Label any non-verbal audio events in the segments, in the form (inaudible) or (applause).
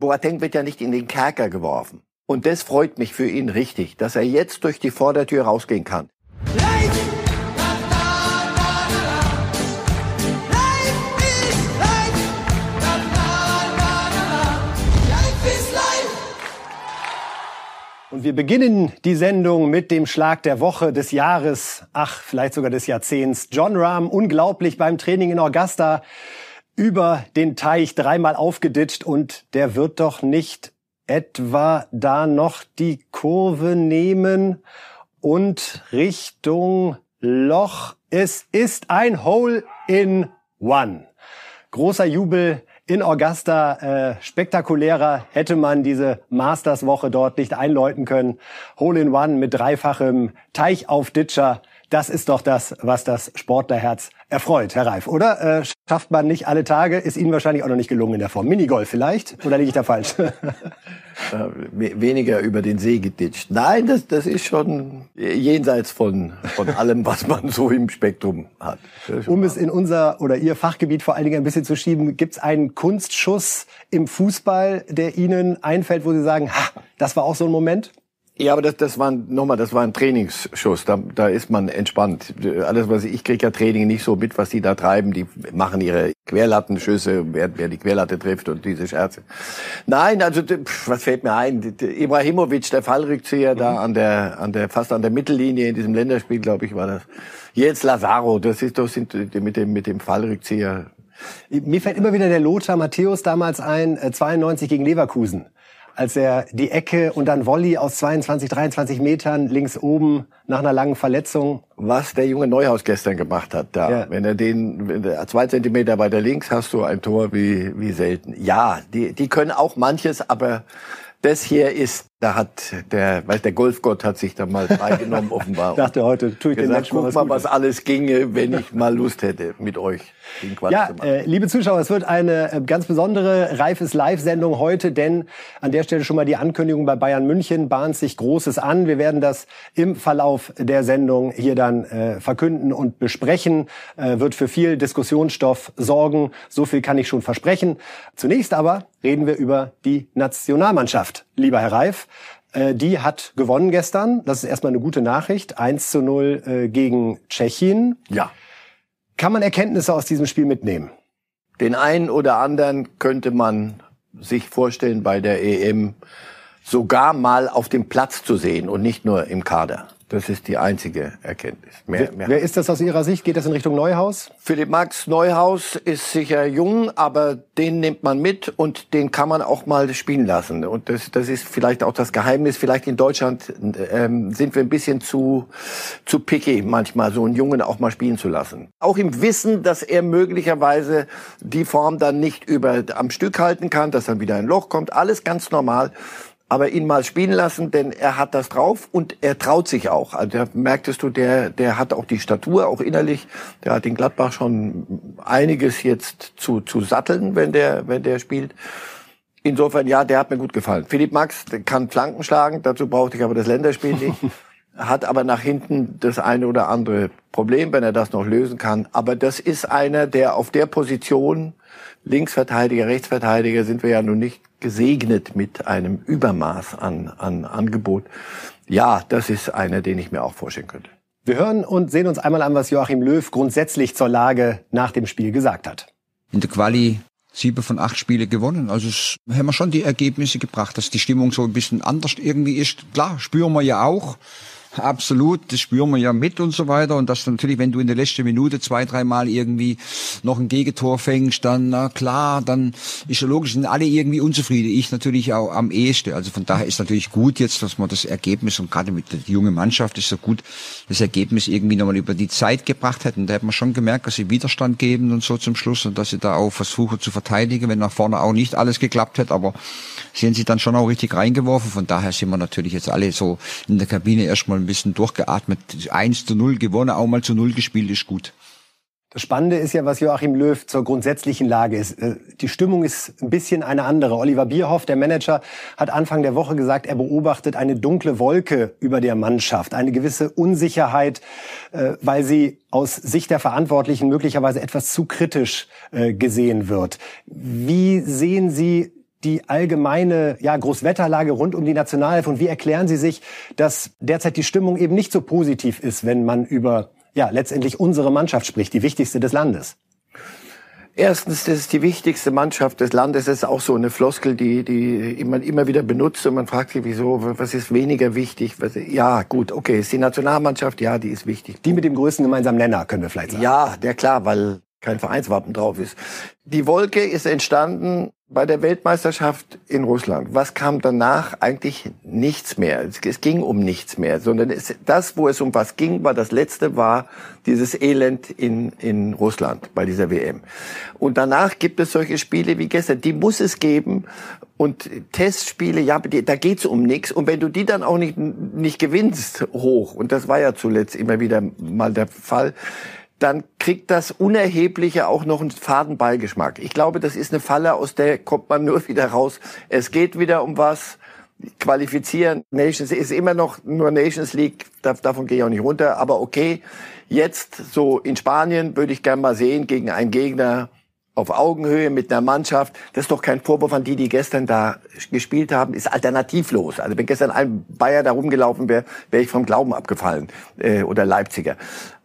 Boateng wird ja nicht in den Kerker geworfen. Und das freut mich für ihn richtig, dass er jetzt durch die Vordertür rausgehen kann. Und wir beginnen die Sendung mit dem Schlag der Woche des Jahres, ach, vielleicht sogar des Jahrzehnts. John Rahm, unglaublich beim Training in Augusta über den Teich dreimal aufgeditscht und der wird doch nicht etwa da noch die Kurve nehmen und Richtung Loch. Es ist ein Hole in One. Großer Jubel in Augusta. Äh, spektakulärer hätte man diese Masters-Woche dort nicht einläuten können. Hole in One mit dreifachem Teichaufditscher. Das ist doch das, was das Sportlerherz erfreut, Herr Reif, oder? Äh, schafft man nicht alle Tage, ist Ihnen wahrscheinlich auch noch nicht gelungen in der Form. Minigolf vielleicht? Oder liege ich da falsch? (laughs) Äh, weniger über den See geditscht. Nein, das, das ist schon jenseits von, von allem, was man so im Spektrum hat. Um es in unser oder Ihr Fachgebiet vor allen Dingen ein bisschen zu schieben, gibt es einen Kunstschuss im Fußball, der Ihnen einfällt, wo Sie sagen, ha, das war auch so ein Moment? Ja, aber das, das war nochmal, das war ein Trainingsschuss. Da, da ist man entspannt. Alles, was ich, ich kriege ja Training nicht so mit, was die da treiben. Die machen ihre Querlattenschüsse, wer, wer die Querlatte trifft und diese Scherze. Nein, also was fällt mir ein? Ibrahimovic, der Fallrückzieher mhm. da an der, an der, fast an der Mittellinie in diesem Länderspiel, glaube ich, war das. Jetzt Lazaro, das ist doch sind mit dem mit dem Fallrückzieher. Mir fällt immer wieder der Lothar Matthäus damals ein, 92 äh, gegen Leverkusen als er die Ecke und dann Volley aus 22, 23 Metern links oben nach einer langen Verletzung. Was der junge Neuhaus gestern gemacht hat, da. Ja. Wenn er den, wenn der zwei Zentimeter weiter links hast du ein Tor wie, wie selten. Ja, die, die können auch manches, aber das hier ist, da hat der, weil der Golfgott hat sich da mal freigenommen (laughs) offenbar. dachte heute, tue ich gesagt, den guck mal, was alles ginge, wenn ich mal Lust hätte mit euch. Den Quatsch ja, äh, liebe Zuschauer, es wird eine äh, ganz besondere Reifes Live-Sendung heute, denn an der Stelle schon mal die Ankündigung bei Bayern München bahnt sich Großes an. Wir werden das im Verlauf der Sendung hier dann äh, verkünden und besprechen. Äh, wird für viel Diskussionsstoff sorgen. So viel kann ich schon versprechen. Zunächst aber reden wir über die Nationalmannschaft, lieber Herr Reif. Äh, die hat gewonnen gestern. Das ist erstmal eine gute Nachricht. 1 zu 0 äh, gegen Tschechien. Ja. Kann man Erkenntnisse aus diesem Spiel mitnehmen? Den einen oder anderen könnte man sich vorstellen, bei der EM sogar mal auf dem Platz zu sehen und nicht nur im Kader. Das ist die einzige Erkenntnis. Mehr, mehr. Wer ist das aus Ihrer Sicht? Geht das in Richtung Neuhaus? Philipp Max Neuhaus ist sicher jung, aber den nimmt man mit und den kann man auch mal spielen lassen. Und das, das ist vielleicht auch das Geheimnis. Vielleicht in Deutschland ähm, sind wir ein bisschen zu, zu picky manchmal, so einen Jungen auch mal spielen zu lassen. Auch im Wissen, dass er möglicherweise die Form dann nicht über am Stück halten kann, dass dann wieder ein Loch kommt. Alles ganz normal aber ihn mal spielen lassen, denn er hat das drauf und er traut sich auch. Also da merktest du, der, der hat auch die Statur, auch innerlich. Der hat in Gladbach schon einiges jetzt zu, zu satteln, wenn der, wenn der spielt. Insofern, ja, der hat mir gut gefallen. Philipp Max kann Flanken schlagen, dazu brauchte ich aber das Länderspiel nicht. (laughs) hat aber nach hinten das eine oder andere Problem, wenn er das noch lösen kann. Aber das ist einer, der auf der Position Linksverteidiger, Rechtsverteidiger sind wir ja nun nicht gesegnet mit einem Übermaß an, an Angebot. Ja, das ist einer, den ich mir auch vorstellen könnte. Wir hören und sehen uns einmal an, was Joachim Löw grundsätzlich zur Lage nach dem Spiel gesagt hat. In der Quali sieben von acht Spiele gewonnen. Also es haben wir schon die Ergebnisse gebracht, dass die Stimmung so ein bisschen anders irgendwie ist. Klar, spüren wir ja auch. Absolut, das spüren wir ja mit und so weiter. Und das natürlich, wenn du in der letzten Minute zwei, dreimal irgendwie noch ein Gegentor fängst, dann, na klar, dann ist ja logisch, sind alle irgendwie unzufrieden. Ich natürlich auch am ehesten. Also von daher ist natürlich gut jetzt, dass man das Ergebnis und gerade mit der jungen Mannschaft ist so gut, das Ergebnis irgendwie nochmal über die Zeit gebracht hätten. Da hat man schon gemerkt, dass sie Widerstand geben und so zum Schluss und dass sie da auch versuchen zu verteidigen, wenn nach vorne auch nicht alles geklappt hätte. Aber sie haben sich dann schon auch richtig reingeworfen. Von daher sind wir natürlich jetzt alle so in der Kabine erstmal ein bisschen durchgeatmet. 1 zu 0 gewonnen, auch mal zu 0 gespielt, ist gut. Das Spannende ist ja, was Joachim Löw zur grundsätzlichen Lage ist. Äh, die Stimmung ist ein bisschen eine andere. Oliver Bierhoff, der Manager, hat Anfang der Woche gesagt, er beobachtet eine dunkle Wolke über der Mannschaft, eine gewisse Unsicherheit, äh, weil sie aus Sicht der Verantwortlichen möglicherweise etwas zu kritisch äh, gesehen wird. Wie sehen Sie die allgemeine ja, Großwetterlage rund um die Nationalelf und wie erklären Sie sich, dass derzeit die Stimmung eben nicht so positiv ist, wenn man über ja, letztendlich unsere Mannschaft spricht, die wichtigste des Landes? Erstens, das ist die wichtigste Mannschaft des Landes. Das ist auch so eine Floskel, die, die man immer wieder benutzt und man fragt sich, wieso, was ist weniger wichtig? Was, ja, gut, okay, ist die Nationalmannschaft, ja, die ist wichtig. Die mit dem größten gemeinsamen Nenner, können wir vielleicht sagen. Ja, der klar, weil kein Vereinswappen drauf ist. Die Wolke ist entstanden bei der Weltmeisterschaft in Russland. Was kam danach? Eigentlich nichts mehr. Es, ging um nichts mehr, sondern es, das, wo es um was ging, war das letzte, war dieses Elend in, in Russland bei dieser WM. Und danach gibt es solche Spiele wie gestern. Die muss es geben. Und Testspiele, ja, da geht's um nichts. Und wenn du die dann auch nicht, nicht gewinnst hoch, und das war ja zuletzt immer wieder mal der Fall, dann kriegt das Unerhebliche auch noch einen faden Beigeschmack. Ich glaube, das ist eine Falle, aus der kommt man nur wieder raus. Es geht wieder um was. Qualifizieren. Nations ist immer noch nur Nations League. Davon gehe ich auch nicht runter. Aber okay. Jetzt so in Spanien würde ich gerne mal sehen gegen einen Gegner, auf Augenhöhe mit einer Mannschaft. Das ist doch kein Vorwurf an die, die gestern da gespielt haben, ist alternativlos. Also wenn gestern ein Bayer da rumgelaufen wäre, wäre ich vom Glauben abgefallen äh, oder Leipziger.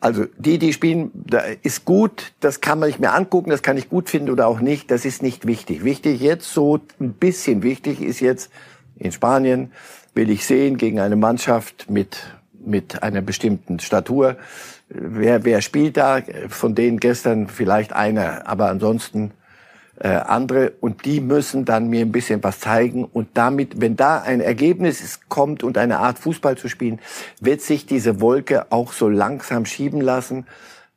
Also die, die spielen, da ist gut, das kann man nicht mehr angucken, das kann ich gut finden oder auch nicht, das ist nicht wichtig. Wichtig jetzt, so ein bisschen wichtig ist jetzt in Spanien, will ich sehen gegen eine Mannschaft mit, mit einer bestimmten Statur, wer, wer spielt da? Von denen gestern vielleicht einer, aber ansonsten äh, andere. Und die müssen dann mir ein bisschen was zeigen. Und damit, wenn da ein Ergebnis kommt und eine Art Fußball zu spielen, wird sich diese Wolke auch so langsam schieben lassen.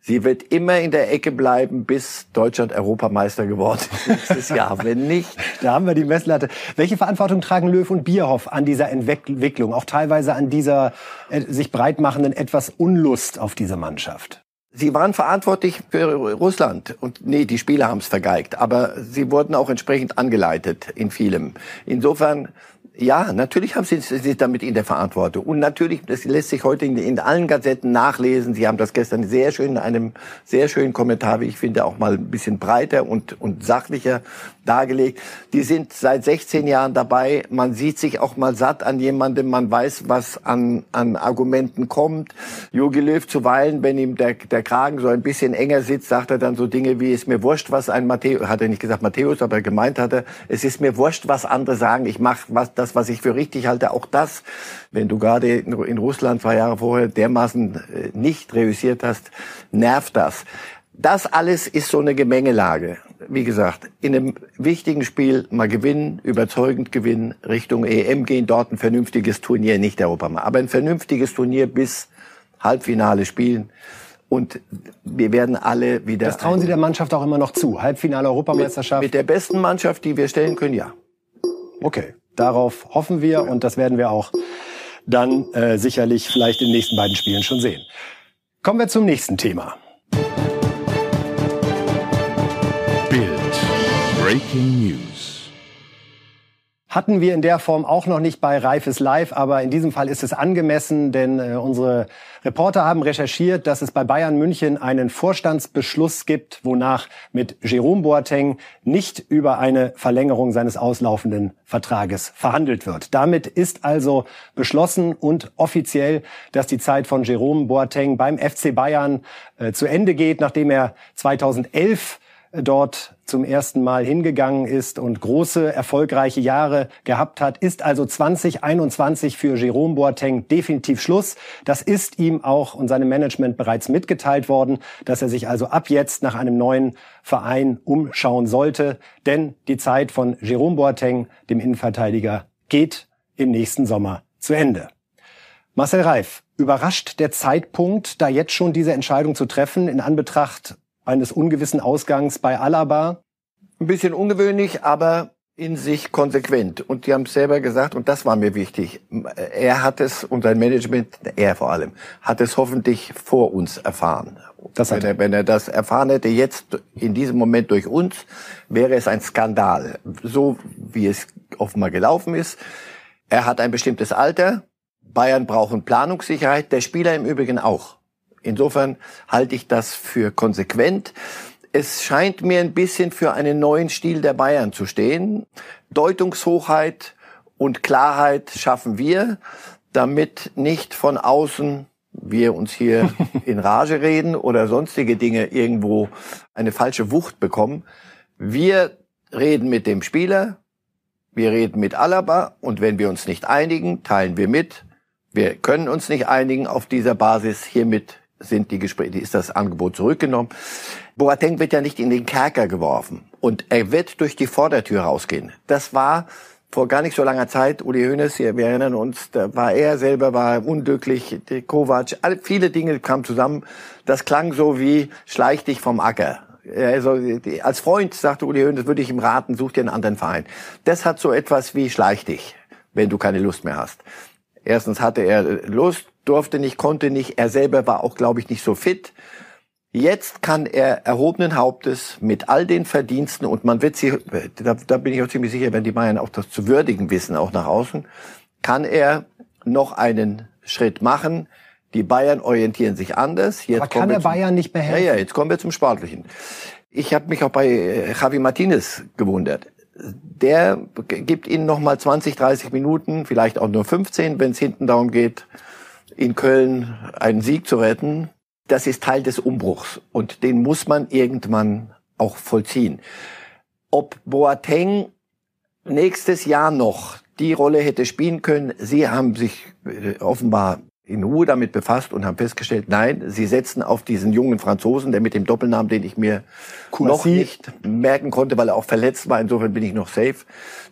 Sie wird immer in der Ecke bleiben, bis Deutschland Europameister geworden ist (laughs) nächstes Jahr. Wenn nicht. Da haben wir die Messlatte. Welche Verantwortung tragen Löw und Bierhoff an dieser Entwicklung, auch teilweise an dieser äh, sich breitmachenden etwas Unlust auf diese Mannschaft? Sie waren verantwortlich für Russland und nee, die Spieler haben es vergeigt, aber sie wurden auch entsprechend angeleitet in vielem. Insofern ja, natürlich haben Sie, Sie damit in der Verantwortung. Und natürlich, das lässt sich heute in, in, allen Gazetten nachlesen. Sie haben das gestern sehr schön in einem sehr schönen Kommentar, wie ich finde, auch mal ein bisschen breiter und, und sachlicher dargelegt. Die sind seit 16 Jahren dabei. Man sieht sich auch mal satt an jemandem. Man weiß, was an, an Argumenten kommt. Jogi Löw zuweilen, wenn ihm der, der Kragen so ein bisschen enger sitzt, sagt er dann so Dinge wie, ist mir wurscht, was ein Matthäus, hat er nicht gesagt Matthäus, aber gemeint hat er, es ist mir wurscht, was andere sagen. Ich mache was, das, was ich für richtig halte. Auch das, wenn du gerade in Russland zwei Jahre vorher dermaßen äh, nicht reüssiert hast, nervt das. Das alles ist so eine Gemengelage. Wie gesagt, in einem wichtigen Spiel mal gewinnen, überzeugend gewinnen, Richtung EM gehen, dort ein vernünftiges Turnier, nicht Europameister, aber ein vernünftiges Turnier bis Halbfinale spielen. Und wir werden alle wieder. Das trauen Sie der Mannschaft auch immer noch zu. Halbfinale Europameisterschaft. Mit, mit der besten Mannschaft, die wir stellen können, ja. Okay. Darauf hoffen wir und das werden wir auch dann äh, sicherlich vielleicht in den nächsten beiden Spielen schon sehen. Kommen wir zum nächsten Thema. Breaking News. Hatten wir in der Form auch noch nicht bei Reifes Live, aber in diesem Fall ist es angemessen, denn äh, unsere Reporter haben recherchiert, dass es bei Bayern München einen Vorstandsbeschluss gibt, wonach mit Jerome Boateng nicht über eine Verlängerung seines auslaufenden Vertrages verhandelt wird. Damit ist also beschlossen und offiziell, dass die Zeit von Jerome Boateng beim FC Bayern äh, zu Ende geht, nachdem er 2011 dort zum ersten Mal hingegangen ist und große, erfolgreiche Jahre gehabt hat, ist also 2021 für Jerome Boateng definitiv Schluss. Das ist ihm auch und seinem Management bereits mitgeteilt worden, dass er sich also ab jetzt nach einem neuen Verein umschauen sollte, denn die Zeit von Jerome Boateng, dem Innenverteidiger, geht im nächsten Sommer zu Ende. Marcel Reif, überrascht der Zeitpunkt, da jetzt schon diese Entscheidung zu treffen, in Anbetracht eines ungewissen Ausgangs bei Alaba? Ein bisschen ungewöhnlich, aber in sich konsequent. Und die haben es selber gesagt, und das war mir wichtig. Er hat es und sein Management, er vor allem, hat es hoffentlich vor uns erfahren. Das wenn, er, wenn er das erfahren hätte, jetzt in diesem Moment durch uns, wäre es ein Skandal. So wie es offenbar gelaufen ist. Er hat ein bestimmtes Alter. Bayern brauchen Planungssicherheit, der Spieler im Übrigen auch. Insofern halte ich das für konsequent. es scheint mir ein bisschen für einen neuen Stil der Bayern zu stehen. Deutungshochheit und Klarheit schaffen wir, damit nicht von außen wir uns hier (laughs) in Rage reden oder sonstige Dinge irgendwo eine falsche Wucht bekommen. Wir reden mit dem Spieler, wir reden mit Alaba und wenn wir uns nicht einigen, teilen wir mit. Wir können uns nicht einigen auf dieser Basis. Hiermit sind die Gespräche, ist das Angebot zurückgenommen. Boateng wird ja nicht in den Kerker geworfen und er wird durch die Vordertür rausgehen. Das war vor gar nicht so langer Zeit, Uli Hoeneß, wir erinnern uns, da war er selber war unglücklich, Kovac, alle, viele Dinge kamen zusammen. Das klang so wie schleich dich vom Acker. Also als Freund sagte Uli Hoeneß, würde ich ihm raten, such dir einen anderen Verein. Das hat so etwas wie schleich dich, wenn du keine Lust mehr hast. Erstens hatte er Lust, durfte nicht, konnte nicht. Er selber war auch, glaube ich, nicht so fit. Jetzt kann er erhobenen Hauptes mit all den Verdiensten und man wird sie, da, da bin ich auch ziemlich sicher, wenn die Bayern auch das zu würdigen wissen, auch nach außen, kann er noch einen Schritt machen. Die Bayern orientieren sich anders. Jetzt Aber kann der Bayern nicht mehr helfen? Ja, ja, jetzt kommen wir zum Sportlichen. Ich habe mich auch bei äh, Javi Martinez gewundert. Der gibt ihnen noch mal 20, 30 Minuten, vielleicht auch nur 15, wenn es hinten darum geht, in Köln einen Sieg zu retten das ist Teil des Umbruchs und den muss man irgendwann auch vollziehen. Ob Boateng nächstes Jahr noch die Rolle hätte spielen können, Sie haben sich äh, offenbar in Ruhe damit befasst und haben festgestellt, nein, sie setzen auf diesen jungen Franzosen, der mit dem Doppelnamen, den ich mir Courcy. noch nicht merken konnte, weil er auch verletzt war, insofern bin ich noch safe.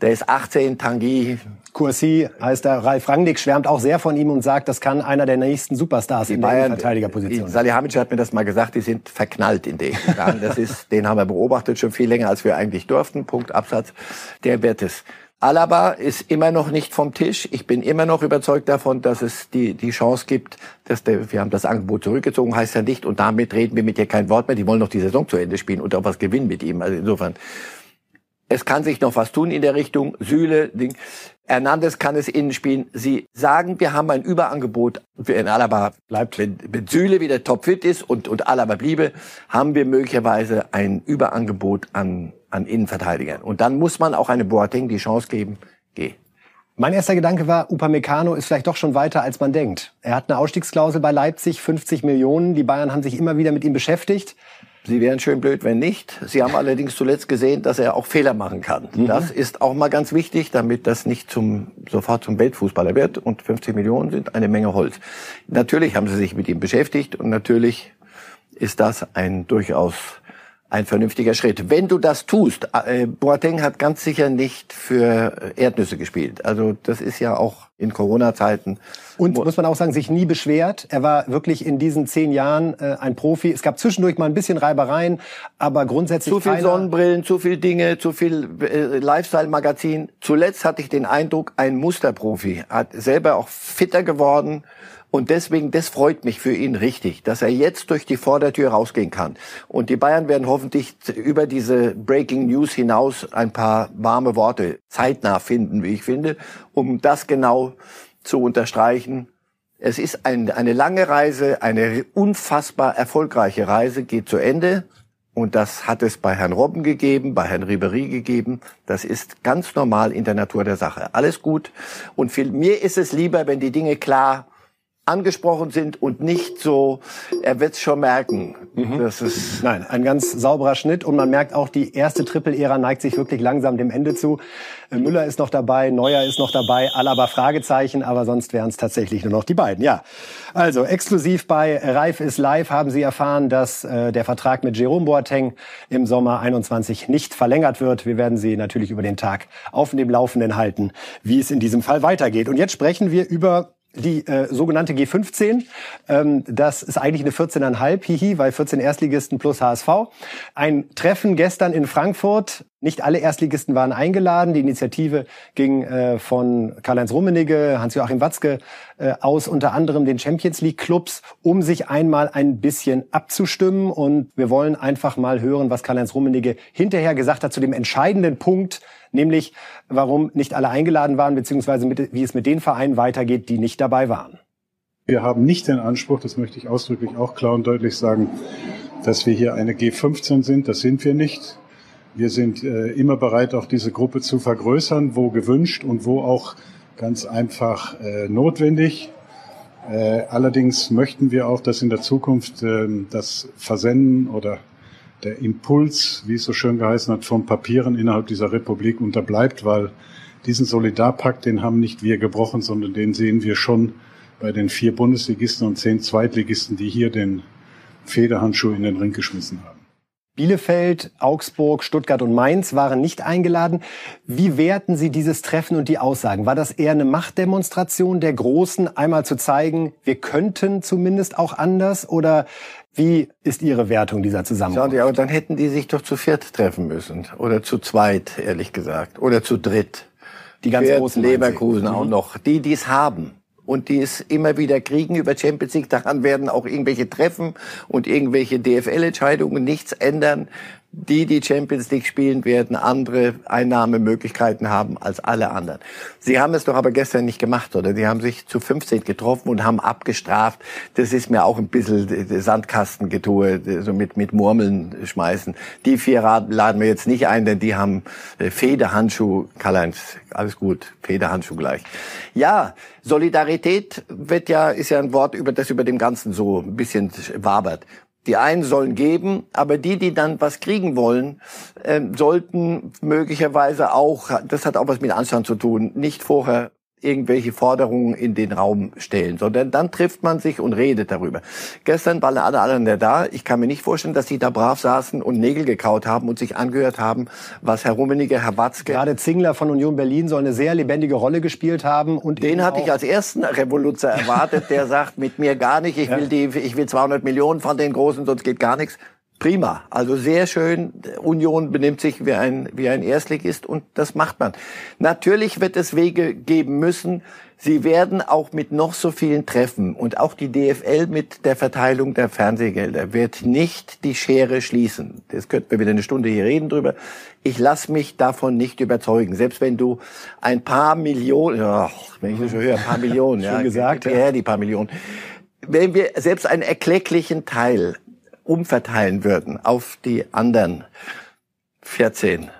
Der ist 18, Tanguy. Courcy heißt er, Ralf Rangnick schwärmt auch sehr von ihm und sagt, das kann einer der nächsten Superstars die in Bayern, der Verteidigerposition. Salihamidzic hat mir das mal gesagt, die sind verknallt in den Das ist, den haben wir beobachtet schon viel länger, als wir eigentlich durften. Punkt, Absatz. Der wird es. Alaba ist immer noch nicht vom Tisch. Ich bin immer noch überzeugt davon, dass es die, die Chance gibt, dass der, wir haben das Angebot zurückgezogen, heißt ja nicht, und damit reden wir mit dir kein Wort mehr. Die wollen noch die Saison zu Ende spielen und auch was gewinnen mit ihm. Also insofern, es kann sich noch was tun in der Richtung. Süle, Ding. Hernandez kann es innen spielen. Sie sagen, wir haben ein Überangebot. Wenn Alaba bleibt, wenn, wenn Süle wieder topfit ist und, und Alaba bliebe, haben wir möglicherweise ein Überangebot an an Innenverteidigern. Und dann muss man auch eine Boateng die Chance geben, geh. Mein erster Gedanke war, Upamecano ist vielleicht doch schon weiter, als man denkt. Er hat eine Ausstiegsklausel bei Leipzig, 50 Millionen. Die Bayern haben sich immer wieder mit ihm beschäftigt. Sie wären schön blöd, wenn nicht. Sie haben allerdings zuletzt gesehen, dass er auch Fehler machen kann. Mhm. Das ist auch mal ganz wichtig, damit das nicht zum, sofort zum Weltfußballer wird. Und 50 Millionen sind eine Menge Holz. Natürlich haben sie sich mit ihm beschäftigt und natürlich ist das ein durchaus ein vernünftiger Schritt. Wenn du das tust, äh, Boateng hat ganz sicher nicht für Erdnüsse gespielt. Also das ist ja auch in Corona-Zeiten. Und muss man auch sagen, sich nie beschwert. Er war wirklich in diesen zehn Jahren äh, ein Profi. Es gab zwischendurch mal ein bisschen Reibereien, aber grundsätzlich zu viel Sonnenbrillen, zu viel Dinge, zu viel äh, Lifestyle-Magazin. Zuletzt hatte ich den Eindruck, ein Musterprofi hat selber auch fitter geworden und deswegen, das freut mich für ihn richtig, dass er jetzt durch die Vordertür rausgehen kann. Und die Bayern werden hoffentlich über diese Breaking News hinaus ein paar warme Worte zeitnah finden, wie ich finde, um das genau zu unterstreichen. Es ist ein, eine lange Reise, eine unfassbar erfolgreiche Reise, geht zu Ende. Und das hat es bei Herrn Robben gegeben, bei Herrn Ribery gegeben. Das ist ganz normal in der Natur der Sache. Alles gut. Und für mir ist es lieber, wenn die Dinge klar angesprochen sind und nicht so, er wird's schon merken. Mhm. Das ist Nein, ein ganz sauberer Schnitt und man merkt auch, die erste Triple-Ära neigt sich wirklich langsam dem Ende zu. Äh, Müller ist noch dabei, Neuer ist noch dabei, Alaba Fragezeichen, aber sonst wären es tatsächlich nur noch die beiden. Ja, also exklusiv bei Reif ist live haben Sie erfahren, dass äh, der Vertrag mit Jerome Boateng im Sommer 21 nicht verlängert wird. Wir werden Sie natürlich über den Tag auf dem Laufenden halten, wie es in diesem Fall weitergeht. Und jetzt sprechen wir über die äh, sogenannte G15. Ähm, das ist eigentlich eine 14,5 hihi, weil 14 Erstligisten plus HSV. Ein Treffen gestern in Frankfurt. Nicht alle Erstligisten waren eingeladen. Die Initiative ging äh, von Karl-Heinz Rummenigge, Hans-Joachim Watzke äh, aus, unter anderem den Champions League Clubs, um sich einmal ein bisschen abzustimmen. Und wir wollen einfach mal hören, was Karl-Heinz Rummenigge hinterher gesagt hat zu dem entscheidenden Punkt, nämlich warum nicht alle eingeladen waren, beziehungsweise mit, wie es mit den Vereinen weitergeht, die nicht dabei waren. Wir haben nicht den Anspruch, das möchte ich ausdrücklich auch klar und deutlich sagen, dass wir hier eine G15 sind. Das sind wir nicht. Wir sind äh, immer bereit, auch diese Gruppe zu vergrößern, wo gewünscht und wo auch ganz einfach äh, notwendig. Äh, allerdings möchten wir auch, dass in der Zukunft äh, das Versenden oder der Impuls, wie es so schön geheißen hat, von Papieren innerhalb dieser Republik unterbleibt, weil diesen Solidarpakt, den haben nicht wir gebrochen, sondern den sehen wir schon bei den vier Bundesligisten und zehn Zweitligisten, die hier den Federhandschuh in den Ring geschmissen haben. Bielefeld, Augsburg, Stuttgart und Mainz waren nicht eingeladen. Wie werten Sie dieses Treffen und die Aussagen? War das eher eine Machtdemonstration der Großen, einmal zu zeigen, wir könnten zumindest auch anders? Oder wie ist Ihre Wertung dieser Zusammenarbeit? Schauen Sie, aber dann hätten die sich doch zu viert treffen müssen. Oder zu zweit, ehrlich gesagt. Oder zu dritt. Die ganz Viert, großen Leverkusen auch mhm. noch. Die, die es haben und die es immer wieder kriegen über Champions League. Daran werden auch irgendwelche Treffen und irgendwelche DFL-Entscheidungen nichts ändern die, die Champions League spielen werden, andere Einnahmemöglichkeiten haben als alle anderen. Sie haben es doch aber gestern nicht gemacht, oder? Sie haben sich zu 15 getroffen und haben abgestraft. Das ist mir auch ein bisschen Sandkastengetue, so mit, mit Murmeln schmeißen. Die vier laden wir jetzt nicht ein, denn die haben äh, Federhandschuh. Karl-Heinz, alles gut, Federhandschuh gleich. Ja, Solidarität wird ja, ist ja ein Wort, über das über dem Ganzen so ein bisschen wabert. Die einen sollen geben, aber die, die dann was kriegen wollen, äh, sollten möglicherweise auch, das hat auch was mit Anstand zu tun, nicht vorher irgendwelche Forderungen in den Raum stellen, sondern dann trifft man sich und redet darüber. Gestern waren alle anderen da. Ich kann mir nicht vorstellen, dass sie da brav saßen und Nägel gekaut haben und sich angehört haben, was Herr Rummenigge, Herr Watzke... Gerade Zingler von Union Berlin soll eine sehr lebendige Rolle gespielt haben. und Den hatte ich als ersten Revoluzer erwartet, der sagt, mit mir gar nicht, ich will die, ich will 200 Millionen von den Großen, sonst geht gar nichts. Prima, also sehr schön. Union benimmt sich wie ein, wie ein Erstligist und das macht man. Natürlich wird es Wege geben müssen. Sie werden auch mit noch so vielen Treffen und auch die DFL mit der Verteilung der Fernsehgelder wird nicht die Schere schließen. Das könnten wir wieder eine Stunde hier reden drüber. Ich lasse mich davon nicht überzeugen. Selbst wenn du ein paar Millionen, oh, wenn ich das schon höre, ein paar Millionen, (laughs) ja, gesagt, ja, die paar Millionen. Wenn wir selbst einen erklecklichen Teil umverteilen würden auf die anderen 14,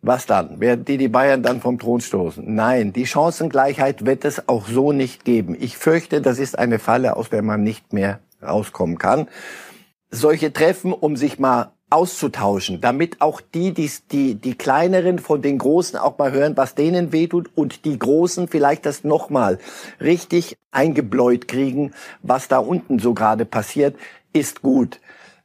was dann? Werden die die Bayern dann vom Thron stoßen? Nein, die Chancengleichheit wird es auch so nicht geben. Ich fürchte, das ist eine Falle, aus der man nicht mehr rauskommen kann. Solche Treffen, um sich mal auszutauschen, damit auch die, die, die, die kleineren von den Großen auch mal hören, was denen wehtut und die Großen vielleicht das nochmal richtig eingebläut kriegen, was da unten so gerade passiert, ist gut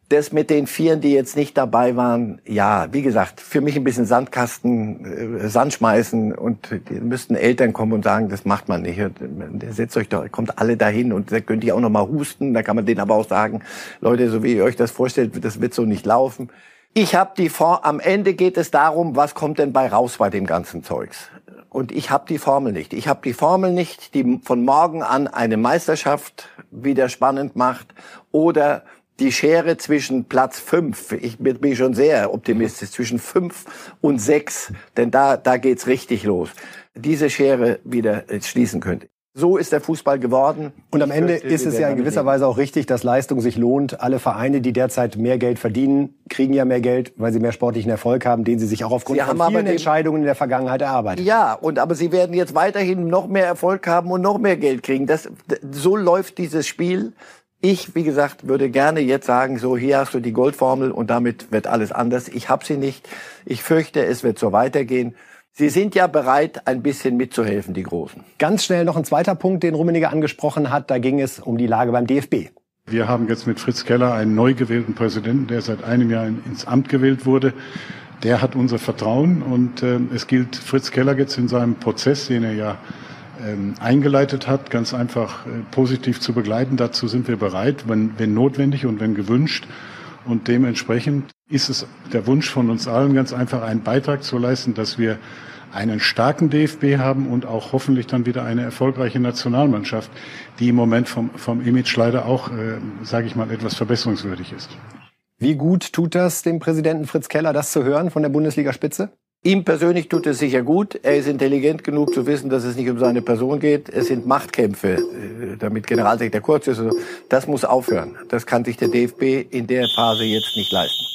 das mit den Vieren, die jetzt nicht dabei waren, ja, wie gesagt, für mich ein bisschen Sandkasten, äh, Sand schmeißen und die müssten Eltern kommen und sagen, das macht man nicht. Der setzt euch doch, kommt alle dahin und da könnt ihr auch noch mal husten. Da kann man denen aber auch sagen, Leute, so wie ihr euch das vorstellt, das wird so nicht laufen. Ich habe die Form, am Ende geht es darum, was kommt denn bei raus bei dem ganzen Zeugs. Und ich habe die Formel nicht. Ich habe die Formel nicht, die von morgen an eine Meisterschaft wieder spannend macht oder die Schere zwischen Platz fünf, ich bin schon sehr optimistisch, zwischen fünf und sechs, denn da, da geht's richtig los, diese Schere wieder äh, schließen könnte. So ist der Fußball geworden. Und am Ende ist es ja in gewisser Weise auch richtig, dass Leistung sich lohnt. Alle Vereine, die derzeit mehr Geld verdienen, kriegen ja mehr Geld, weil sie mehr sportlichen Erfolg haben, den sie sich auch aufgrund sie von vielen Entscheidungen in der Vergangenheit erarbeitet. Ja, und aber sie werden jetzt weiterhin noch mehr Erfolg haben und noch mehr Geld kriegen. Das, so läuft dieses Spiel. Ich, wie gesagt, würde gerne jetzt sagen, so hier hast du die Goldformel und damit wird alles anders. Ich habe sie nicht. Ich fürchte, es wird so weitergehen. Sie sind ja bereit, ein bisschen mitzuhelfen, die Großen. Ganz schnell noch ein zweiter Punkt, den Rummeniger angesprochen hat. Da ging es um die Lage beim DFB. Wir haben jetzt mit Fritz Keller einen neu gewählten Präsidenten, der seit einem Jahr ins Amt gewählt wurde. Der hat unser Vertrauen und äh, es gilt Fritz Keller jetzt in seinem Prozess, den er ja ähm, eingeleitet hat, ganz einfach äh, positiv zu begleiten. Dazu sind wir bereit, wenn, wenn notwendig und wenn gewünscht. Und dementsprechend ist es der Wunsch von uns allen, ganz einfach einen Beitrag zu leisten, dass wir einen starken DFB haben und auch hoffentlich dann wieder eine erfolgreiche Nationalmannschaft, die im Moment vom, vom Image leider auch, äh, sage ich mal, etwas verbesserungswürdig ist. Wie gut tut das dem Präsidenten Fritz Keller, das zu hören von der Bundesliga-Spitze? Ihm persönlich tut es sicher gut. Er ist intelligent genug zu wissen, dass es nicht um seine Person geht. Es sind Machtkämpfe, äh, damit Generalsekretär Kurz ist. Das muss aufhören. Das kann sich der DFB in der Phase jetzt nicht leisten.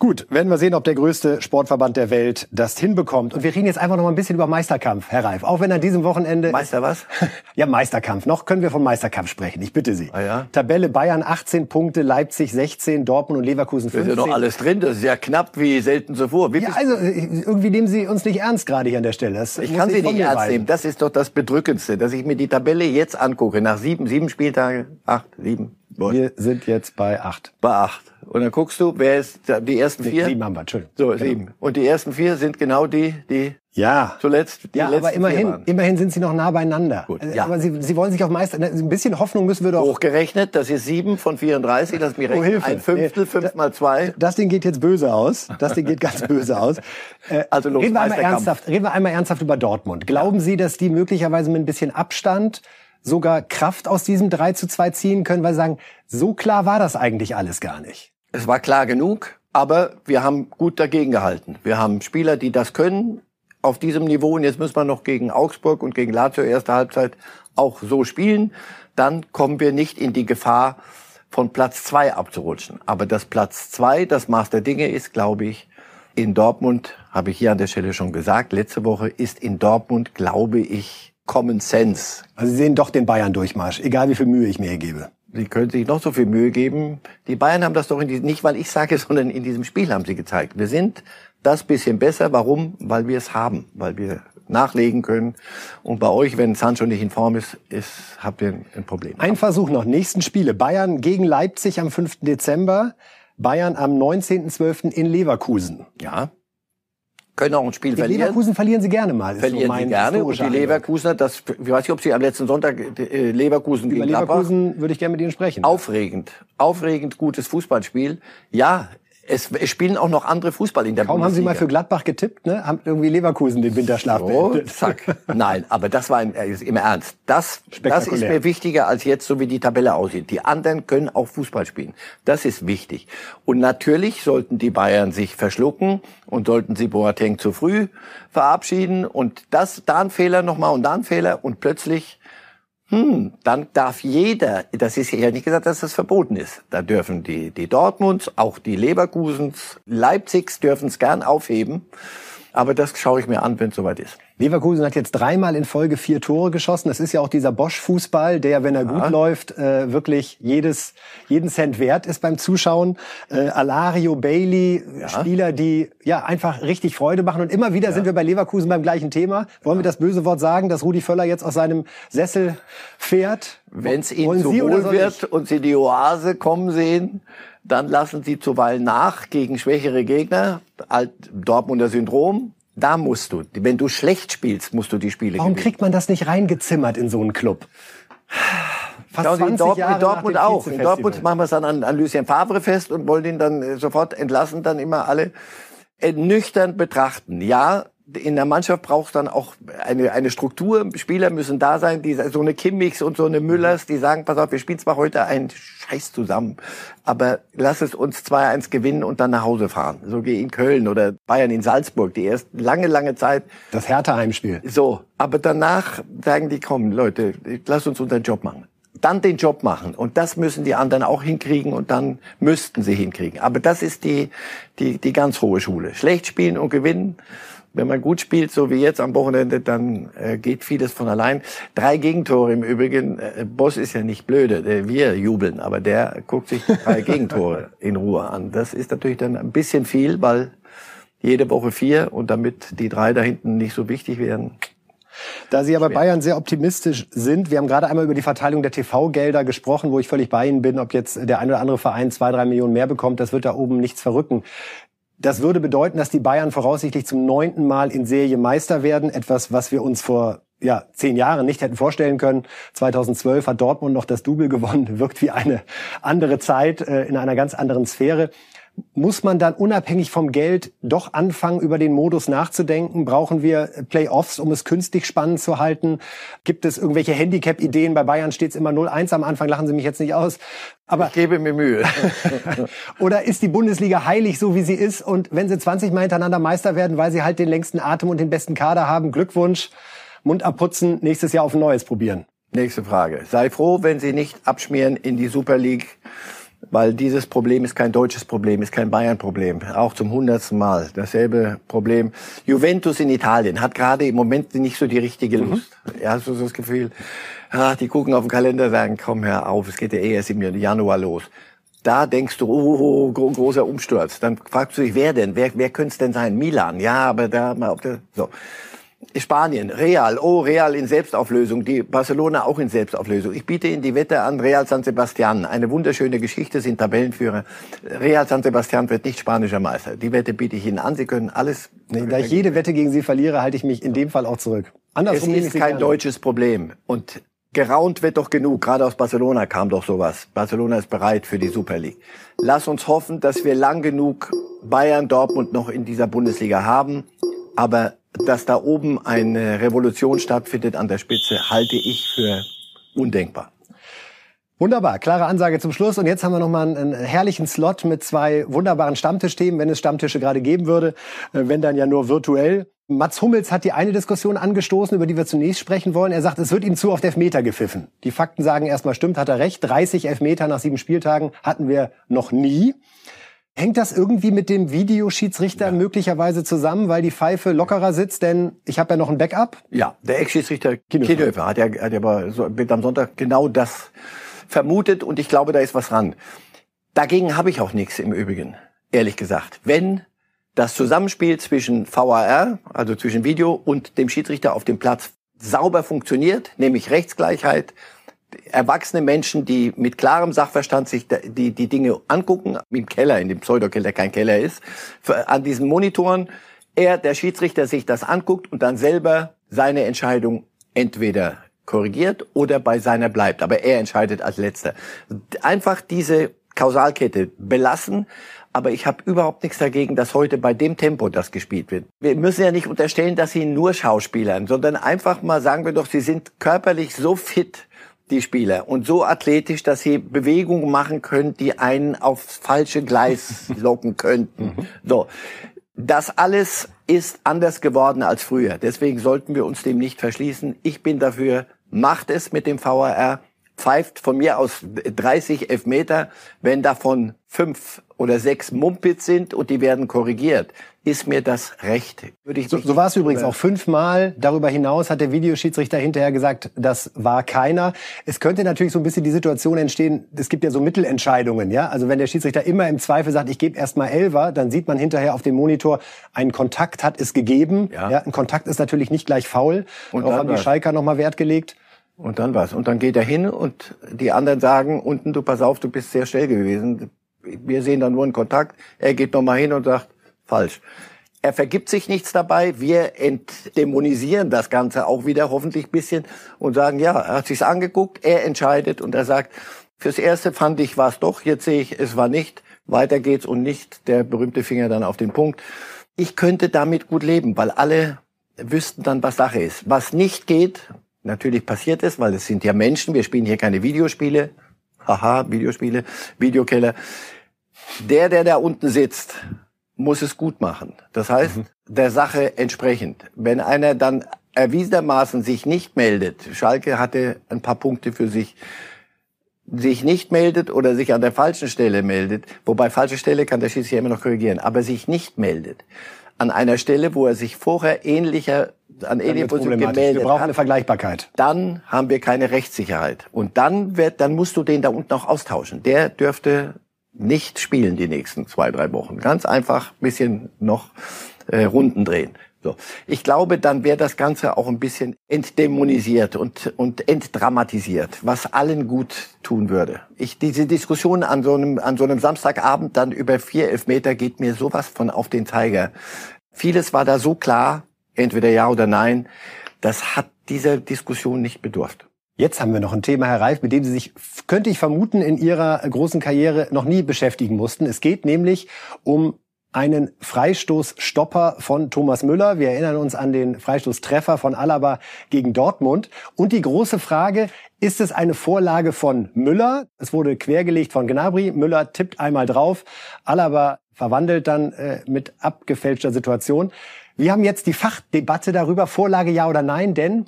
Gut, werden wir sehen, ob der größte Sportverband der Welt das hinbekommt. Und wir reden jetzt einfach noch mal ein bisschen über Meisterkampf, Herr Reif. Auch wenn an diesem Wochenende... (laughs) Meister was? (laughs) ja, Meisterkampf. Noch können wir vom Meisterkampf sprechen. Ich bitte Sie. Ah, ja? Tabelle Bayern 18 Punkte, Leipzig 16, Dortmund und Leverkusen 15. Das ist ja noch alles drin. Das ist ja knapp wie selten zuvor. Wie ja, also irgendwie nehmen Sie uns nicht ernst gerade hier an der Stelle. Das ich kann Sie nicht ernst nehmen. Das ist doch das Bedrückendste, dass ich mir die Tabelle jetzt angucke. Nach sieben, sieben Spieltage, acht, sieben. Wir sind jetzt bei acht. Bei acht. Und dann guckst du, wer ist die ersten vier? Sieben haben wir, Entschuldigung. So, genau. sieben. Und die ersten vier sind genau die, die ja. zuletzt die Ja, aber immerhin, immerhin sind sie noch nah beieinander. Gut, Also, ja. Aber sie, sie wollen sich auf Meister... Ein bisschen Hoffnung müssen wir doch... Hochgerechnet, das ist sieben von 34, das ist mir Oh, recht. Hilfe. Ein Fünftel, Nee, fünf mal zwei. Das Ding geht jetzt böse aus. Das Ding geht ganz böse aus. (laughs) Äh, Also los, reden, wir einmal ernsthaft, reden wir einmal ernsthaft über Dortmund. Glauben Sie, dass die möglicherweise mit ein bisschen Abstand sogar Kraft aus diesem 3 zu 2 ziehen können, weil sagen, so klar war das eigentlich alles gar nicht? Es war klar genug, aber wir haben gut dagegen gehalten. Wir haben Spieler, die das können auf diesem Niveau. Und jetzt müssen wir noch gegen Augsburg und gegen Lazio erste Halbzeit auch so spielen. Dann kommen wir nicht in die Gefahr, von Platz zwei abzurutschen. Aber das Platz zwei, das Maß der Dinge ist, glaube ich, in Dortmund, habe ich hier an der Stelle schon gesagt, letzte Woche ist in Dortmund, glaube ich, Common Sense. Also Sie sehen doch den Bayern-Durchmarsch, egal wie viel Mühe ich mir hier gebe. Sie können sich noch so viel Mühe geben. Die Bayern haben das doch in diesem, nicht weil ich sage, (laughs) sondern in diesem Spiel haben sie gezeigt. Wir sind das bisschen besser. Warum? Weil wir es haben, weil wir nachlegen können. Und bei euch, wenn Sancho nicht in Form ist, ist habt ihr ein, ein Problem. Ein Versuch noch. Nächsten Spiele. Bayern gegen Leipzig am 5. Dezember. Bayern am 19.12. in Leverkusen. Ja. Können auch ein Spiel Die verlieren. Leverkusen verlieren sie gerne mal. so verlieren mein sie gerne. Und die. Leverkusener, das, ich weiß nicht, ob sie am letzten Sonntag äh, Leverkusen Über gegen. Leverkusen würde ich gerne mit Ihnen sprechen. Aufregend. Aufregend gutes Fußballspiel. Ja, es, es spielen auch noch andere Fußball in der Kaum haben Sie mal Bundesliga. für Gladbach getippt, ne? Haben irgendwie Leverkusen den Winterschlaf Oh, beendet. zack. Nein, aber das war ein, äh, im Ernst. Das, das ist mir wichtiger als jetzt, so wie die Tabelle aussieht. Die anderen können auch Fußball spielen. Das ist wichtig. Und natürlich sollten die Bayern sich verschlucken und sollten sie Boateng zu früh verabschieden und das, da ein Fehler nochmal und da ein Fehler und plötzlich hm, dann darf jeder, das ist ja nicht gesagt, dass das verboten ist. Da dürfen die, die Dortmunds, auch die Leverkusens, Leipzigs dürfen es gern aufheben. Aber das schaue ich mir an, wenn es soweit ist. Leverkusen hat jetzt dreimal in Folge vier Tore geschossen. Das ist ja auch dieser Bosch-Fußball, der, wenn er gut läuft, äh, wirklich jedes, jeden Cent wert ist beim Zuschauen. Äh, Alario, Bailey, Spieler, die ja einfach richtig Freude machen. Und immer wieder sind wir bei Leverkusen beim gleichen Thema. Wollen wir das böse Wort sagen, dass Rudi Völler jetzt aus seinem Sessel fährt? Wenn es ihnen zu wohl wird und sie die Oase kommen sehen, dann lassen sie zuweilen nach gegen schwächere Gegner. Dortmunder Syndrom. Da musst du, wenn du schlecht spielst, musst du die Spiele Warum gewinnen. kriegt man das nicht reingezimmert in so einen Club? Fast Sie, in 20 Dortmund, Jahre in Dortmund nach dem auch. In. Dortmund machen wir es dann an, an Lucien Favre fest und wollen ihn dann äh, sofort entlassen, dann immer alle äh, nüchtern betrachten. Ja, in der Mannschaft braucht dann auch eine, eine Struktur. Spieler müssen da sein, die so eine Kimmichs und so eine Müllers, die sagen, pass auf, wir spielen zwar heute einen Scheiß zusammen, aber lass es uns 2-1 gewinnen und dann nach Hause fahren. So wie in Köln oder Bayern in Salzburg, die erst lange, lange Zeit Das Hertha-Heimspiel. so, aber danach sagen die, komm, Leute, lass uns unseren Job machen. Dann den Job machen. Und das müssen die anderen auch hinkriegen und dann müssten sie hinkriegen. Aber das ist die, die, die ganz hohe Schule. Schlecht spielen und gewinnen. Wenn man gut spielt, so wie jetzt am Wochenende, dann äh, geht vieles von allein. Drei Gegentore im Übrigen. Äh, Boss ist ja nicht blöde. Äh, wir jubeln, aber der guckt sich die drei (laughs) Gegentore in Ruhe an. Das ist natürlich dann ein bisschen viel, weil jede Woche vier und damit die drei da hinten nicht so wichtig werden. Da Sie aber Bayern sehr optimistisch sind, wir haben gerade einmal über die Verteilung der TV-Gelder gesprochen, wo ich völlig bei Ihnen bin, ob jetzt der ein oder andere Verein zwei, drei Millionen mehr bekommt, das wird da oben nichts verrücken. Das würde bedeuten, dass die Bayern voraussichtlich zum neunten Mal in Serie Meister werden, etwas, was wir uns vor ja, zehn Jahren nicht hätten vorstellen können. 2012 hat Dortmund noch das Double gewonnen, (laughs) wirkt wie eine andere Zeit, äh, in einer ganz anderen Sphäre. Muss man dann unabhängig vom Geld doch anfangen, über den Modus nachzudenken? Brauchen wir Playoffs, um es künstlich spannend zu halten? Gibt es irgendwelche Handicap-Ideen? Bei Bayern steht es immer 0-1 am Anfang, lachen Sie mich jetzt nicht aus. Aber ich gebe mir Mühe. (laughs) oder ist die Bundesliga heilig, so wie sie ist? Und wenn sie 20 Mal hintereinander Meister werden, weil sie halt den längsten Atem und den besten Kader haben, Glückwunsch, Mund abputzen, nächstes Jahr auf ein neues probieren. Nächste Frage. Sei froh, wenn Sie nicht abschmieren in die Super League weil dieses Problem ist kein deutsches Problem, ist kein Bayern-Problem. Auch zum hundertsten Mal dasselbe Problem. Juventus in Italien hat gerade im Moment nicht so die richtige mhm. Lust. Mhm. Ja, hast du so das Gefühl, ah, die gucken auf den Kalender, sagen, komm hör auf, es geht ja eh erst im Januar los. Da denkst du, oh, oh, großer Umsturz. Dann fragst du dich, wer denn? Wer, wer könnte es denn sein? Milan? Ja, aber da mal auf der, so. Spanien, Real, oh, Real in Selbstauflösung, die Barcelona auch in Selbstauflösung. Ich biete Ihnen die Wette an, Real San Sebastian. Eine wunderschöne Geschichte, sind Tabellenführer. Real San Sebastian wird nicht spanischer Meister. Die Wette biete ich Ihnen an. Sie können alles. Nee, da ich jede Wette gegen Sie verliere, halte ich mich in dem Fall auch zurück. Andersrum es ist kein deutsches Problem. Und geraunt wird doch genug. Gerade aus Barcelona kam doch sowas. Barcelona ist bereit für die Super League. Lass uns hoffen, dass wir lang genug Bayern, Dortmund noch in dieser Bundesliga haben. Aber dass da oben eine Revolution stattfindet an der Spitze, halte ich für undenkbar. Wunderbar, klare Ansage zum Schluss. Und jetzt haben wir nochmal einen, herrlichen Slot mit zwei wunderbaren Stammtischthemen, wenn es Stammtische gerade geben würde, äh, wenn dann ja nur virtuell. Mats Hummels hat die eine Diskussion angestoßen, über die wir zunächst sprechen wollen. Er sagt, es wird ihm zu oft Elfmeter gepfiffen. Die Fakten sagen erstmal stimmt, hat er recht. 30 Elfmeter nach sieben Spieltagen hatten wir noch nie. Hängt das irgendwie mit dem Videoschiedsrichter ja. möglicherweise zusammen, weil die Pfeife lockerer sitzt? Denn ich habe ja noch ein Backup. Ja, der Ex-Schiedsrichter Kienhöfer hat ja, hat ja aber so, am Sonntag genau das vermutet und ich glaube, da ist was dran. Dagegen habe ich auch nichts im Übrigen, ehrlich gesagt. Wenn das Zusammenspiel zwischen VAR, also zwischen Video und dem Schiedsrichter auf dem Platz sauber funktioniert, nämlich Rechtsgleichheit, erwachsene Menschen, die mit klarem Sachverstand sich die, die Dinge angucken, im Keller, in dem Pseudokeller, kein Keller ist, an diesen Monitoren, er, der Schiedsrichter, sich das anguckt und dann selber seine Entscheidung entweder korrigiert oder bei seiner bleibt. Aber er entscheidet als letzter. Einfach diese Kausalkette belassen, aber ich habe überhaupt nichts dagegen, dass heute bei dem Tempo das gespielt wird. Wir müssen ja nicht unterstellen, dass sie nur Schauspielern, sondern einfach mal sagen wir doch, sie sind körperlich so fit, die Spieler, und so athletisch, dass sie Bewegungen machen können, die einen aufs falsche Gleis (laughs) locken könnten. Mhm. So. Das alles ist anders geworden als früher. Deswegen sollten wir uns dem nicht verschließen. Ich bin dafür, macht es mit dem VAR, pfeift von mir aus 30 Elfmeter, wenn davon fünf oder sechs Mumpitz sind und die werden korrigiert, ist mir das recht. Würde ich so so war es übrigens auch fünfmal. Darüber hinaus hat der Videoschiedsrichter hinterher gesagt, das war keiner. Es könnte natürlich so ein bisschen die Situation entstehen, es gibt ja so Mittelentscheidungen, ja. Also wenn der Schiedsrichter immer im Zweifel sagt, ich gebe erst mal Elfer, dann sieht man hinterher auf dem Monitor, ein Kontakt hat es gegeben. Ja. ja ein Kontakt ist natürlich nicht gleich faul. Und Darauf haben die Schalker nochmal Wert gelegt. Und dann was? Und dann geht er hin und die anderen sagen unten, du pass auf, du bist sehr schnell gewesen wir sehen dann nur einen Kontakt. Er geht nochmal hin und sagt, falsch. Er vergibt sich nichts dabei. Wir entdämonisieren das Ganze auch wieder hoffentlich ein bisschen und sagen, ja, er hat sich's angeguckt, er entscheidet und er sagt, fürs Erste fand ich, war es doch, jetzt sehe ich, es war nicht. Weiter geht's und nicht der berühmte Finger dann auf den Punkt. Ich könnte damit gut leben, weil alle wüssten dann, was Sache ist. Was nicht geht, natürlich passiert es, weil es sind ja Menschen, wir spielen hier keine Videospiele, haha, Videospiele, Videokeller. Der, der da unten sitzt, muss es gut machen. Das heißt, mhm. der Sache entsprechend. Wenn einer dann erwiesenermaßen sich nicht meldet, Schalke hatte ein paar Punkte für sich, sich nicht meldet oder sich an der falschen Stelle meldet, wobei falsche Stelle kann der Schiedsrichter immer noch korrigieren, aber sich nicht meldet, an einer Stelle, wo er sich vorher ähnlicher an ähnlicher Position gemeldet Wir brauchen eine Vergleichbarkeit. Dann haben wir keine Rechtssicherheit. Und dann wird, dann musst du den da unten auch austauschen. Der dürfte nicht spielen die nächsten zwei, drei Wochen. Ganz einfach bisschen noch äh, Runden drehen. So. Ich glaube, dann wäre das Ganze auch ein bisschen entdämonisiert und, und entdramatisiert, was allen gut tun würde. Ich, diese Diskussion an so einem, an so einem Samstagabend dann über vier Elfmeter geht mir sowas von auf den Zeiger. Vieles war da so klar, entweder ja oder nein, das hat dieser Diskussion nicht bedurft. Jetzt haben wir noch ein Thema, Herr Reif, mit dem Sie sich, könnte ich vermuten, in Ihrer großen Karriere noch nie beschäftigen mussten. Es geht nämlich um einen Freistoßstopper von Thomas Müller. Wir erinnern uns an den Freistoßtreffer von Alaba gegen Dortmund. Und die große Frage, ist es eine Vorlage von Müller? Es wurde quergelegt von Gnabry. Müller tippt einmal drauf. Alaba verwandelt dann äh, mit abgefälschter Situation. Wir haben jetzt die Fachdebatte darüber, Vorlage ja oder nein, denn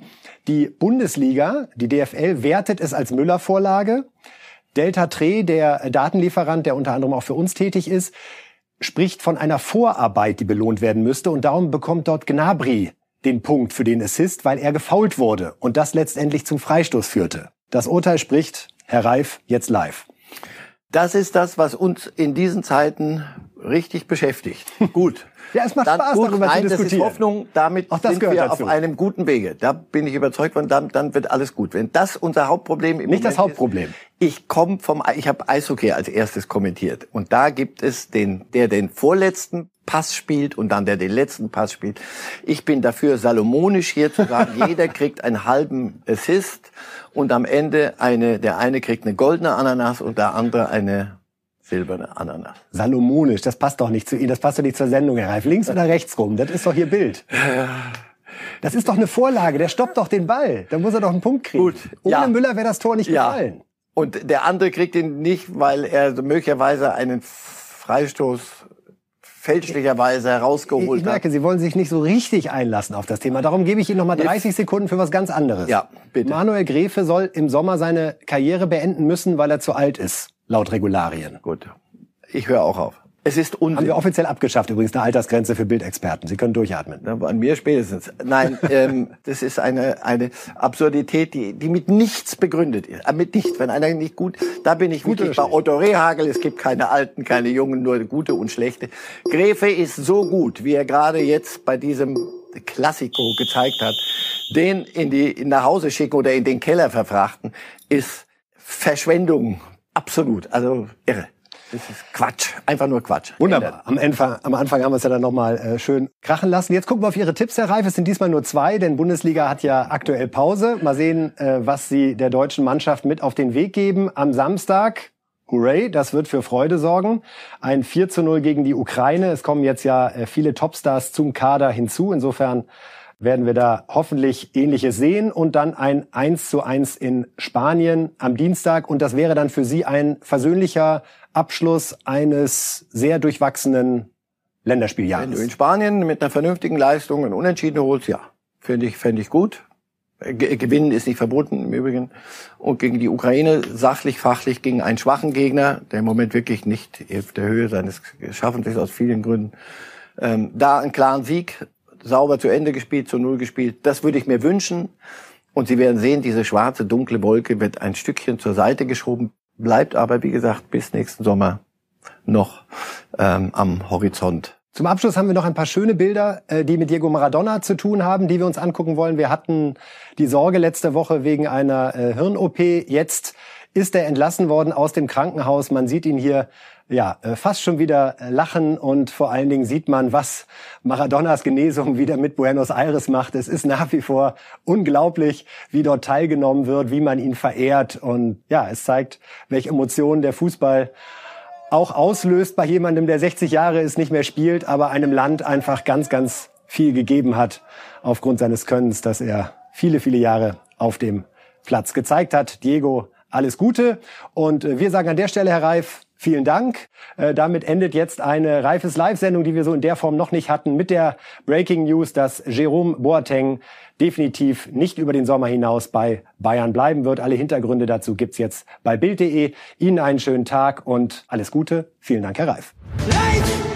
die Bundesliga, die DFL, wertet es als Müller-Vorlage. Delta Tre, der Datenlieferant, der unter anderem auch für uns tätig ist, spricht von einer Vorarbeit, die belohnt werden müsste. Und darum bekommt dort Gnabry den Punkt für den Assist, weil er gefault wurde und das letztendlich zum Freistoß führte. Das Urteil spricht, Herr Reif, jetzt live. Das ist das, was uns in diesen Zeiten richtig beschäftigt. Gut. Ja, es macht dann, Spaß, darüber nein, zu diskutieren. Das ist Hoffnung, damit Auch das sind wir dazu. auf einem guten Wege. Da bin ich überzeugt von, dann, dann wird alles gut. Wenn das unser Hauptproblem im Nicht Moment das Hauptproblem. Ist, ich komme vom, ich habe Eishockey als erstes kommentiert und da gibt es den, der den vorletzten Pass spielt und dann der den letzten Pass spielt. Ich bin dafür salomonisch hier zu sagen, (laughs) jeder kriegt einen halben Assist und am Ende eine, der eine kriegt eine goldene Ananas und der andere eine silberne Ananas. Salomonisch, das passt doch nicht zu Ihnen, das passt doch nicht zur Sendung, Herr Reif. Links oder rechts rum, das ist doch Ihr Bild. Das ist doch eine Vorlage, der stoppt doch den Ball. Da muss er doch einen Punkt kriegen. Gut, Ohne ja. Müller wäre das Tor nicht Ja. gefallen. Und der andere kriegt ihn nicht, weil er möglicherweise einen Freistoß fälschlicherweise Ich, herausgeholt ich merke, Sie wollen sich nicht so richtig einlassen auf das Thema. Darum gebe ich Ihnen noch mal 30 Sekunden für was ganz anderes. Ja, bitte. Manuel Gräfe soll im Sommer seine Karriere beenden müssen, weil er zu alt ist, laut Regularien. Gut, ich höre auch auf. Es ist Haben Unsinn. wir offiziell abgeschafft, übrigens eine Altersgrenze für Bildexperten. Sie können durchatmen. Na, An mir spätestens. Nein, (laughs) ähm, das ist eine, eine Absurdität, die, die mit nichts begründet ist. Äh, mit nichts. Wenn einer nicht gut, da bin ich Gut wirklich bei Otto Rehagel. Es gibt keine Alten, keine Jungen, nur gute und schlechte. Gräfe ist so gut, wie er gerade jetzt bei diesem Klassiko gezeigt hat. Den in die, nach Hause schicken oder in den Keller verfrachten, ist Verschwendung. Absolut. Also irre. Das ist Quatsch. Einfach nur Quatsch. Wunderbar. Am Anfang, am Anfang haben wir es ja dann nochmal äh, schön krachen lassen. Jetzt gucken wir auf Ihre Tipps, Herr Reif. Es sind diesmal nur zwei, denn Bundesliga hat ja aktuell Pause. Mal sehen, äh, was Sie der deutschen Mannschaft mit auf den Weg geben. Am Samstag, hooray, das wird für Freude sorgen. Ein 4 zu 0 gegen die Ukraine. Es kommen jetzt ja äh, viele Topstars zum Kader hinzu. Insofern werden wir da hoffentlich Ähnliches sehen und dann ein 1 zu 1 in Spanien am Dienstag. Und das wäre dann für Sie ein versöhnlicher Abschluss eines sehr durchwachsenen Wenn du Länderspieljahres. in Spanien mit einer vernünftigen Leistung einen Unentschieden holst, ja, finde ich, fände ich gut. Ge- Gewinnen ist nicht verboten im Übrigen. Und gegen die Ukraine sachlich, fachlich gegen einen schwachen Gegner, der im Moment wirklich nicht auf der Höhe seines Schaffens ist aus vielen Gründen. Ähm, da einen klaren Sieg, sauber zu Ende gespielt, zu Null gespielt, das würde ich mir wünschen. Und Sie werden sehen, diese schwarze, dunkle Wolke wird ein Stückchen zur Seite geschoben, bleibt aber, wie gesagt, bis nächsten Sommer noch ähm, am Horizont. Zum Abschluss haben wir noch ein paar schöne Bilder, äh, die mit Diego Maradona zu tun haben, die wir uns angucken wollen. Wir hatten die Sorge letzte Woche wegen einer äh, Hirn-OP. Jetzt ist er entlassen worden aus dem Krankenhaus. Man sieht ihn hier ja äh, fast schon wieder äh, lachen und vor allen Dingen sieht man, was Maradonas Genesung wieder mit Buenos Aires macht. Es ist nach wie vor unglaublich, wie dort teilgenommen wird, wie man ihn verehrt und ja, es zeigt, welche Emotionen der Fußball auch auslöst bei jemandem, der 60 Jahre ist, nicht mehr spielt, aber einem Land einfach ganz, ganz viel gegeben hat aufgrund seines Könnens, dass er viele, viele Jahre auf dem Platz gezeigt hat. Diego, alles Gute. Und äh, wir sagen an der Stelle, Herr Reif, vielen Dank. Äh, damit endet jetzt eine Reifes Live-Sendung, die wir so in der Form noch nicht hatten, mit der Breaking News, dass Jerome Boateng definitiv nicht über den Sommer hinaus bei Bayern bleiben wird. Alle Hintergründe dazu gibt's jetzt bei Bild.de. Ihnen einen schönen Tag und alles Gute. Vielen Dank, Herr Reif. Lights